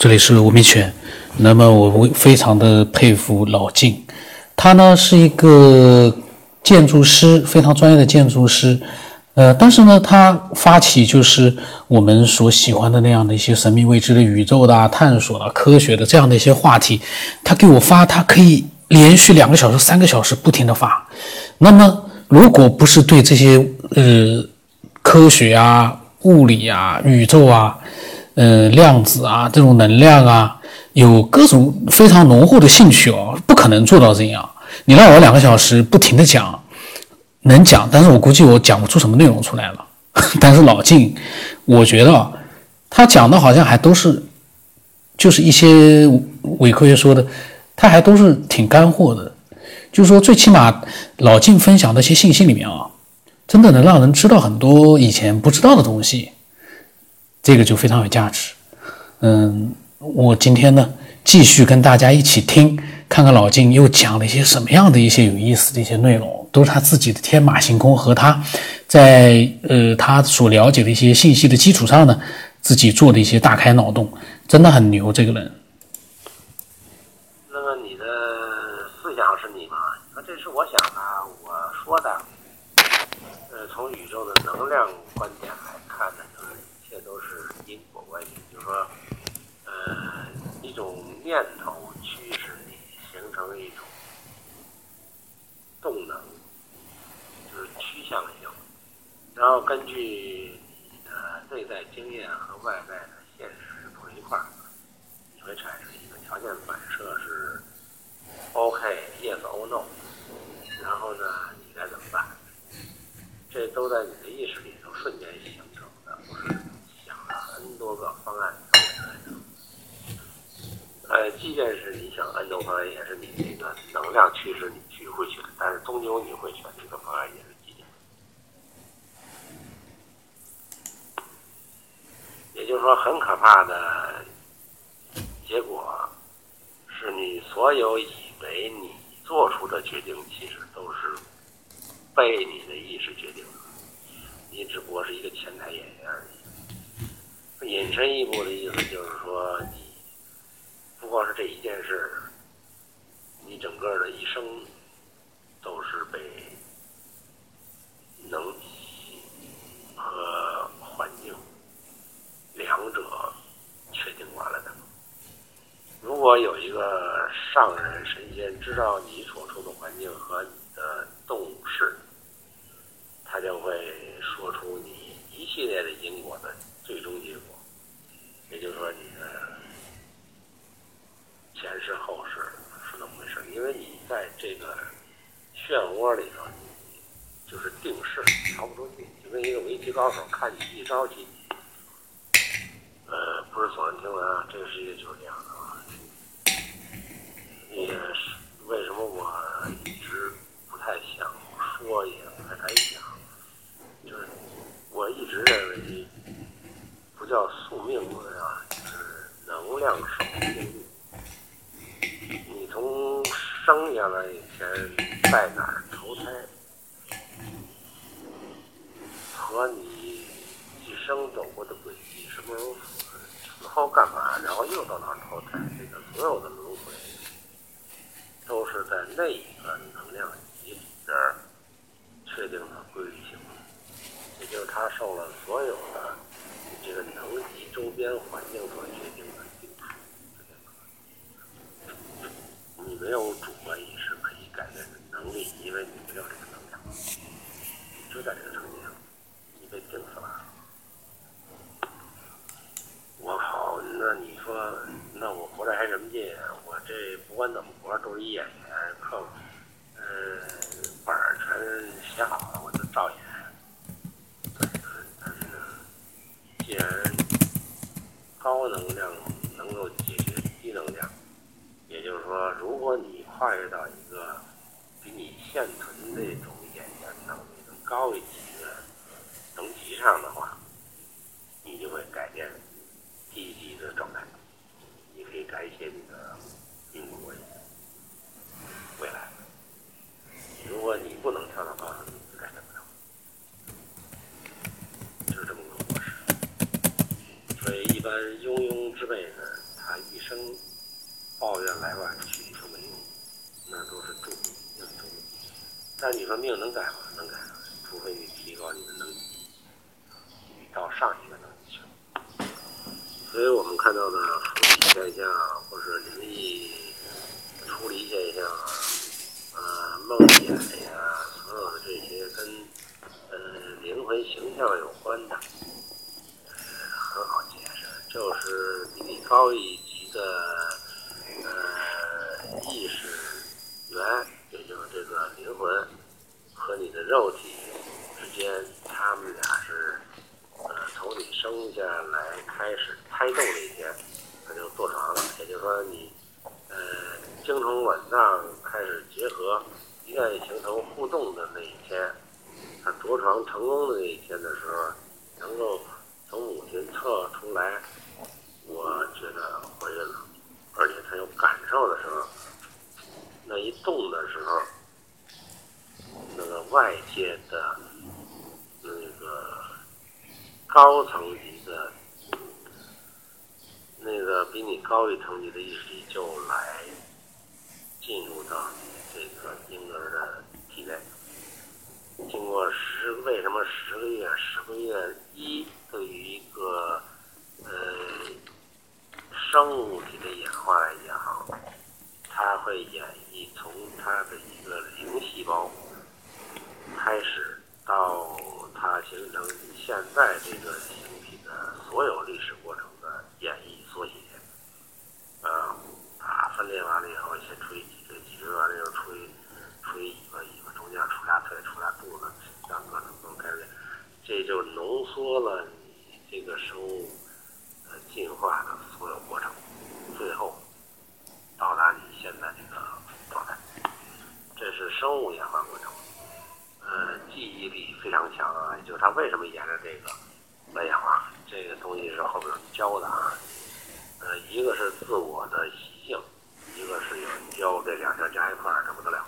这里是吴明全。那么我非常的佩服老晋，他呢是一个建筑师，非常专业的建筑师。呃，但是呢，他发起就是我们所喜欢的那样的一些神秘未知的宇宙的探索的科学的这样的一些话题，他给我发，他可以连续两个小时、三个小时不停的发。那么，如果不是对这些呃科学啊、物理啊、宇宙啊，呃，量子啊，这种能量啊，有各种非常浓厚的兴趣哦，不可能做到这样。你让我两个小时不停的讲，能讲，但是我估计我讲不出什么内容出来了。但是老晋，我觉得他讲的好像还都是，就是一些伪科学说的，他还都是挺干货的。就是说，最起码老晋分享的一些信息里面啊，真的能让人知道很多以前不知道的东西。这个就非常有价值，嗯，我今天呢继续跟大家一起听，看看老金又讲了一些什么样的一些有意思的一些内容，都是他自己的天马行空和他在呃他所了解的一些信息的基础上呢，自己做的一些大开脑洞，真的很牛，这个人。那么你的思想是你吗？那这是我想的，我说的，呃，从宇宙的能量观点来看呢。说，呃，一种念头驱使你形成一种动能，就是趋向性，然后根据你的内在经验和外在的现实碰一块儿，你会产生一个条件反射是 OK，Yes or No，然后呢，你该怎么办？这都在你的意识里头瞬间形成的，不是想了 N。多个方案呃，即便是你想安多方案，也是你这个能量驱使你去会选，但是终究你会选这个方案，也是几点。也就是说，很可怕的结果是你所有以为你做出的决定，其实都是被你的意识决定的，你只不过是一个前台演员而已。引申一步的意思就是说，你不光是这一件事，你整个的一生都是被能和环境两者确定完了的。如果有一个上人神仙知道你所处的环境和你的动势，他就会说出你一系列的因果的。最终结果，也就是说，你前世后世是那么回事？因为你在这个漩涡里头，就是定势，逃不出去。就跟一个围棋高手看你一招棋，呃，不是耸人听闻啊，这个世界就是这样的啊。也是为什么我一直不太想说，也不太敢讲，就是我一直认为。不叫宿命论啊，就是能量守定律。从生下来以前在哪儿投胎，和你一生走过的轨迹，什么时候死后干嘛，然后又到哪儿投胎，这个所有的轮回，都是在那一个能量级里边确定的规律性，也就是他受了所有的。这个能级周边环境所决定的定数，你没有主观意识可以改变的能力，因为你没有这个能量，就在这个层面上，你被定死了。我靠，那你说，那我活着还什么劲？我这不管怎么活，都是一演员，课，呃，本儿全写好了，我就照演对但是。既然高能量能够解决低能量，也就是说，如果你跨越到一个比你现存这种演员能力更高一级的等级上的话，你就会改变低级的状态，你可以改写你的命运未来。如果你不能跳到高层。一般庸庸之辈呢，他一生抱怨来外去都没用，那都是注定命中。但你说命能改吗？能改，除非你提高你的能力，你到上一个能力去。所以我们看到的附体现象，或者灵异出离现象啊，呃，梦魇呀，所有的这些跟呃灵魂形象有关的，呃，很好解释，就是比你高一级的呃意识源，也就是这个灵魂肉体之间，他们俩是呃从你生下来开始胎动那一天，他就坐床了，也就是说你呃精虫卵脏开始结合，一旦形成互动的那一天，他着床成功的那一天的时候，能够从母亲测出来，我觉得怀孕了，而且他有感受的时候，那一动的时候，那个外界的那个高层级的，那个比你高一层级的意识就来进入到你这个婴儿的体内。经过十，为什么十个月？十个月一对于一个呃生物体的演化来讲，它会演绎从它的一个零细胞开始到它形成现在这个形体的所有历史过程的演绎缩写。啊，它分裂完了以后，先出一脊椎，脊椎完了以后出一出一尾巴，尾巴中间出俩腿，出俩肚子，让各种各种开始，这就浓缩了你这个生物呃进化的所有过程，最后到达你现在这个状态。这是生物演化，记忆力非常强啊，就是它为什么沿着这个来演化，这个东西是后边教的啊。呃，一个是自我的习性，一个是有人教，这两项加一块儿，这不得了。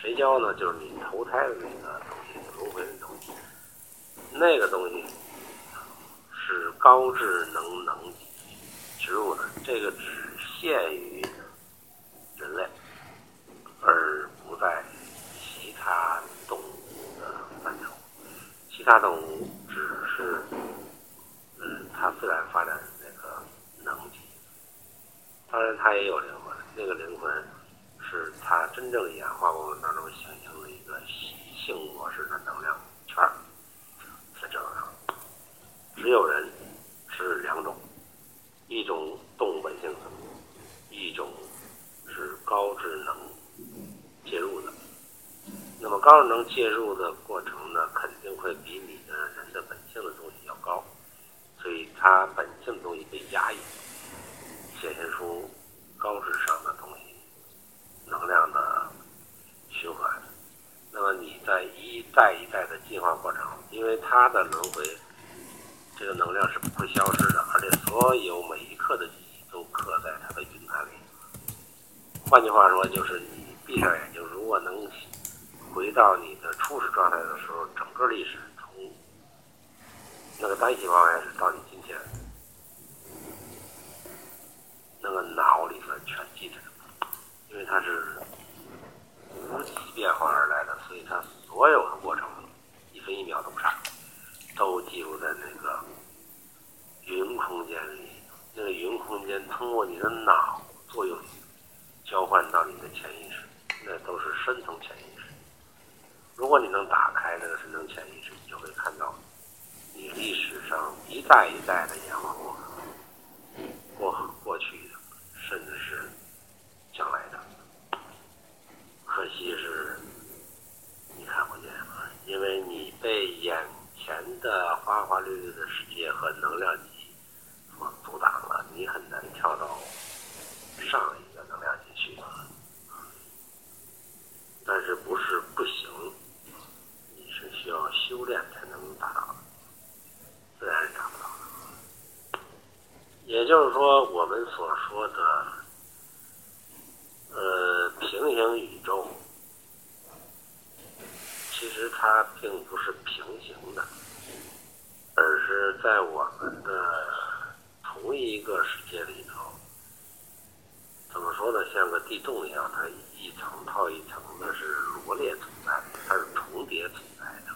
谁教呢？就是你投胎的那个东西，轮回的东西，那个东西是高智能能植入的，这个只限于人类，而不在其他动物的范畴。其他动物只是，嗯，它自然发展的那个能级。当然，它也有灵魂，那个灵魂是它真正演化过程当中形成的一个性模式的能量圈儿，在这个上。只有人是两种，一种动物本性，一种是高智能介入的。那么高智能介入的过程，定会比你的人的本性的东西要高，所以它本性的东西被压抑，显现出高智商的东西，能量的循环。那么你在一代一代的进化过程，因为它的轮回，这个能量是不会消失的，而且所有每一刻的记忆都刻在它的云盘里。换句话说，就是你闭上眼睛，如果能回到你的初始状态的时候，整个历史从那个单细胞开始到你今天，那个脑里头全记着，因为它是无极变化而来的，所以它所有的过程一分一秒都不差，都记录在那个云空间里。那个云空间通过你的脑作用，交换到你的潜意识，那都是深层潜意识。如果你能打开这个深层潜意识，你就会看到你历史上一代一代的演化过程，过过去的，甚至是将来的。可惜是你看不见啊，因为你被眼前的花绿绿的世界和能量体所阻挡了，你很难跳到上一个能量体去。但是不是不行，你是需要修炼才能达到，自然。也就是说，我们所说的，呃，平行宇宙，其实它并不是平行的，而是在我们的同一一个世界里头，怎么说呢？像个地洞一样，它一层套一层的是罗列存在的，它是重叠存在的，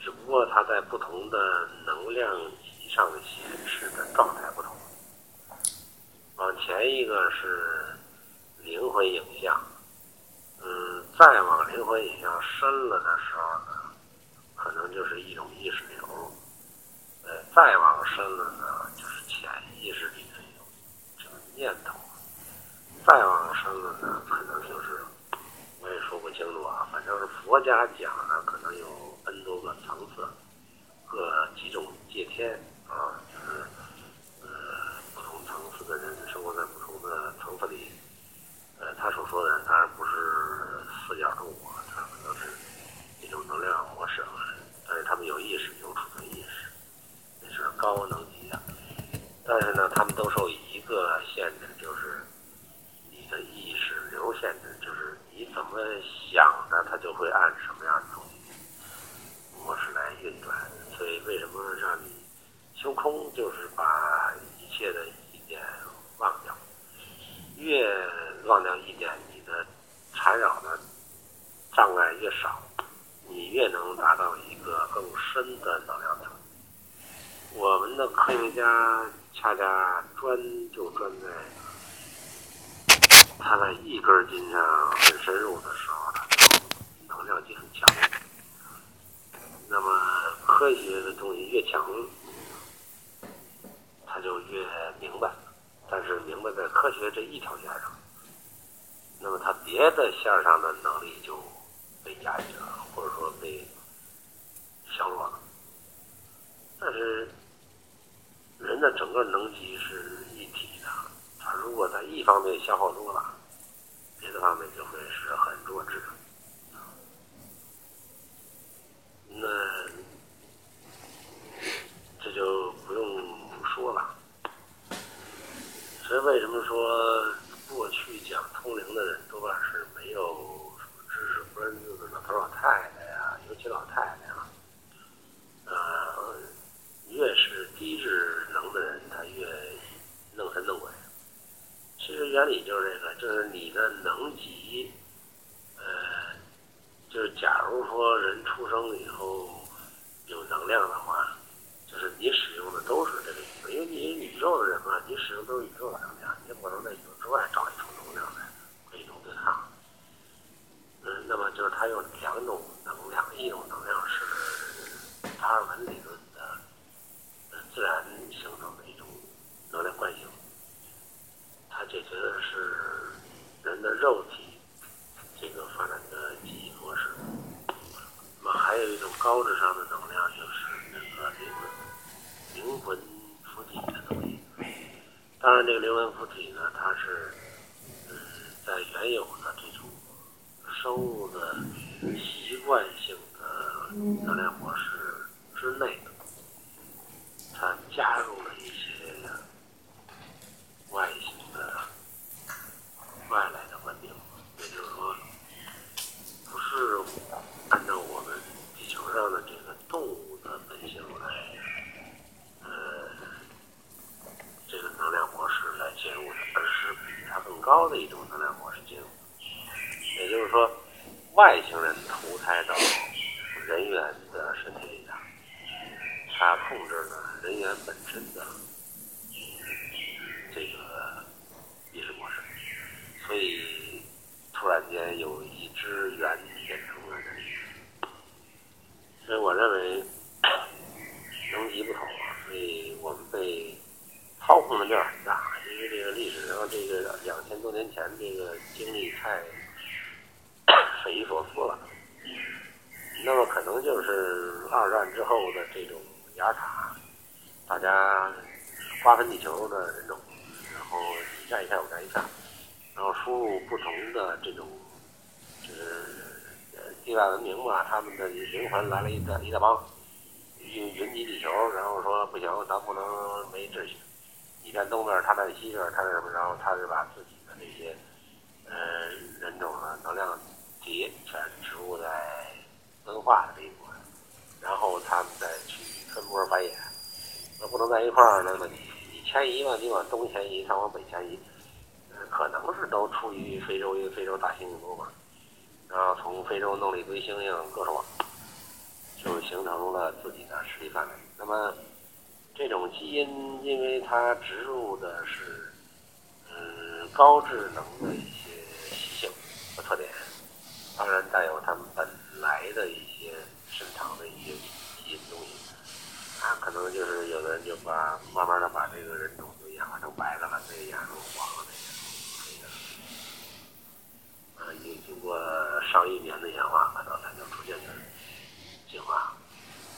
只不过它在不同的能量级上显示的状态不同。往前一个是灵魂影像，嗯，再往灵魂影像深了的时候呢，可能就是一种意识流，呃，再往深了呢，就是潜意识里的一种这个念头，再往深了呢，可能就是我也说不清楚啊，反正是佛家讲呢，可能有 N 多个层次，各几种界天啊，就是呃不同层次的人生活在不同的层次里，呃，他所说的当然不是四角动物，他可能是一种能量模式啊，但是他们有意识，有储存意识，那是高能级的。但是呢，他们都受一个限制，就是你的意识流限制，就是你怎么想的，它就会按什么样的东西模式来运转。所以为什么让你修空，就是把一切的意念忘掉，越忘掉意念，你的缠绕的障碍越少，你越能达到一个更深的能量层。我们的科学家恰恰专就专在他在一根筋上深入的时候，呢能量就很强。那么科学的东西越强，他就越明白。但是明白在科学这一条线上，那么他别的线上的能力就被压抑了，或者说被削弱了。但是人的整个能级是一体的，他如果在一方面消耗多了，这方面就会是很弱智的。那这就不用说了。所以为什么说过去讲通灵的人多半是没有什么知识分子的老头老太太呀，尤其老太啊，呃，越是低智能的人，他越弄神弄鬼。其实原理就是这个，就是你的能级，呃，就是假如说人出生以后有能量的话，就是你使用的都是这个宇宙，因为你是宇宙的人嘛，你使用都是宇宙的能量，你也不能在宇宙之外找一种能量来可以种对抗。嗯，那么就是它有两种能量，一种能量是达尔文理论的呃自然形成的一种能量惯性，它解决的是的肉体这个发展的记忆模式。那么还有一种高智商的能量，就是那个灵魂灵魂附体的东西。当然，这个灵魂附体呢，它是嗯在原有的这种生物的习惯性的能量模式之内，它加入了一些外星的外来的文明，也就是说，不是按照我们地球上的这个动物的本性来，呃，这个能量模式来介入的，而是比它更高的一种能量模式进入。也就是说，外星人投胎到人猿的身体里的，他控制了人猿本身的这个意识模式，所以突然间有一只猿变成了人。所以我认为能级不同，所以我们被操控的面很大，因为这个历史上这个两千多年前这个经历太 匪夷所思了。那么可能就是二战之后的这种雅塔，大家瓜分地球的人种，然后一下一下我占一下，然后输入不同的这种就是呃地外文明吧，他们的灵魂来了一大一大帮，云云集地球，然后说不行，咱不能没秩序，你站东边，他在西边，他是什么？然后他是把自己的这些呃人种的能量体全植入在文化的这一部分，然后他们再去分波繁衍。那不能在一块儿，那么你你迁移嘛，你往东迁移，他往北迁移，呃，可能是都出于非洲，因为非洲大猩猩多嘛，然后从非洲弄了一堆猩猩，各种，就形成了自己的势力范围。那么这种基因，因为它植入的是嗯高智能的一些习性和特点，当然带有它们本来的一些深藏的一些基因东西，啊，可能就是有的人就把慢慢的把这个人种就演化成白的了，那个演化成黄了，这个，已经经过上亿年的演化，可能才能出现的进化。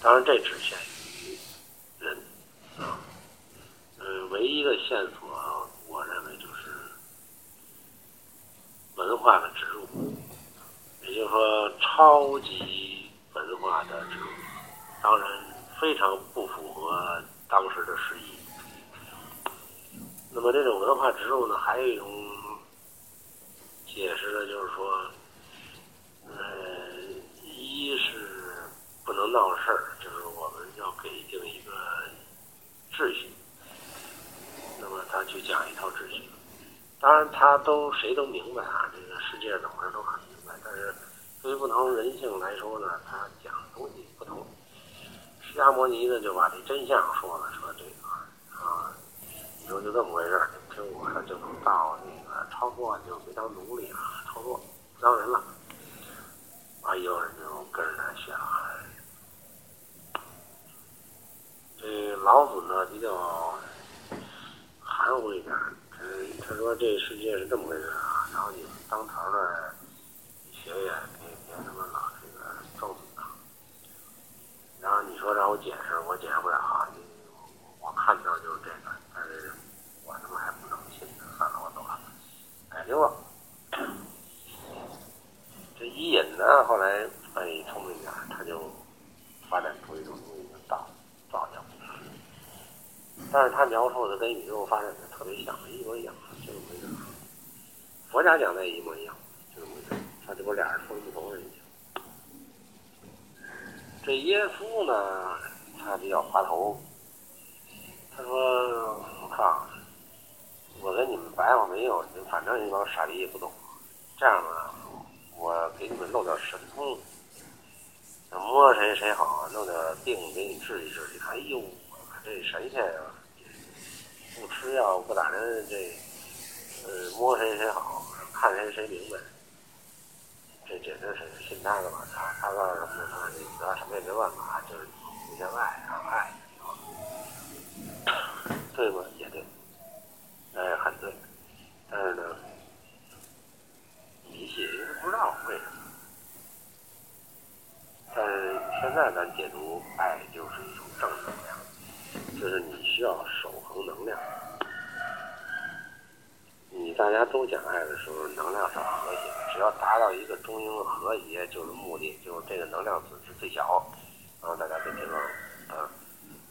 当然，这只限于人啊，嗯，唯一的线索，我认为就是文化的植入，也就是说，超级文化的植入，当然非常不符合当时的时宜。那么这种文化植入呢，还有一种解释呢，就是说，呃，一是不能闹事儿，就是我们要给定一个秩序，那么他去讲一套秩序。当然，他都谁都明白啊，这个世界怎么都很明白。但是对于不同人性来说呢，他讲的东西不同。释迦摩尼呢，就把这真相说了，说这个啊。你说就这么回事儿，你听我的就能到那个超过，就别当奴隶了，超过不当人了。啊，有人就跟着他学了。这老子呢比较含糊一点，他说这世界是这么回事啊，然后你当头的学学，别别他妈老这个咒死然后你说让我解释，我解释不了啊，我看到就是这个。但是我他妈还不能信呢，算了，我走了，改丢了。这伊尹呢，后来哎聪明点，他就发展出一种东西叫道道教。但是他描述的跟宇宙发展的特别像，一模一样，就这么回事。佛家讲的一模一样，就这么回事。他这不俩人说的不同人家。这耶稣呢，他比较滑头。他说：“我靠，我跟你们白话没有，反正一帮傻逼也不懂。这样吧，我给你们弄点神通，摸谁谁好，弄点病给你治一治。你看，哎呦，这神仙啊，不吃药不打针，这呃摸谁谁好，看谁谁明白。这简直是信他的吧？他他告诉什么？他说你得什么也没办法，就是互相爱，爱。”对吧？也对，哎，很对。但是呢，迷信，因为不知道为什么。但是现在咱解读，爱就是一种正能量，就是你需要守恒能量。你大家都讲爱的时候，能量是和谐，只要达到一个中庸和谐，就是目的，就是这个能量值是最小，然后大家就平衡啊。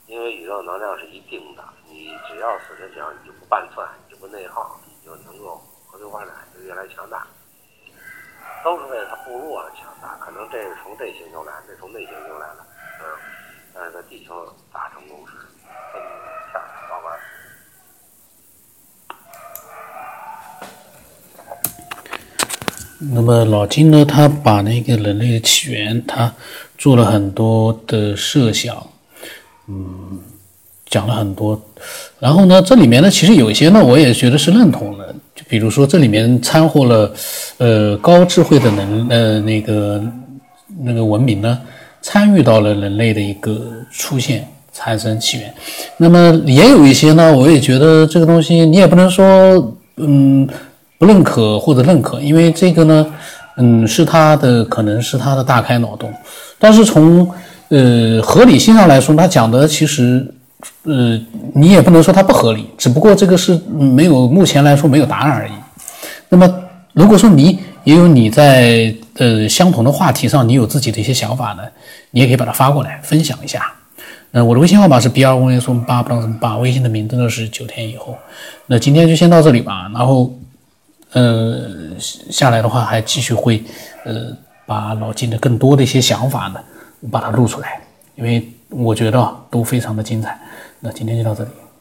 因为宇宙能量是一定的，你只要死着想，你就不拌蒜，你就不内耗，你就能够和平发展，就越来越强大。都是为了他部落的强大，可能这是从这星球来，这从那星球来的，嗯，但是在地球达成共识，分片儿玩那么老金呢，他把那个人类的起源，他做了很多的设想。嗯，讲了很多，然后呢，这里面呢，其实有一些呢，我也觉得是认同的。就比如说，这里面掺和了，呃，高智慧的能，呃，那个那个文明呢，参与到了人类的一个出现、产生、起源。那么也有一些呢，我也觉得这个东西你也不能说，嗯，不认可或者认可，因为这个呢，嗯，是他的可能是他的大开脑洞，但是从呃，合理性上来说，他讲的其实，呃，你也不能说它不合理，只不过这个是没有目前来说没有答案而已。那么，如果说你也有你在呃相同的话题上，你有自己的一些想法呢，你也可以把它发过来分享一下。那我的微信号码是 B 二五零什么八不知道什么八，微信的名字呢是九天以后。那今天就先到这里吧，然后，呃，下来的话还继续会呃把老金的更多的一些想法呢。把它录出来，因为我觉得都非常的精彩。那今天就到这里。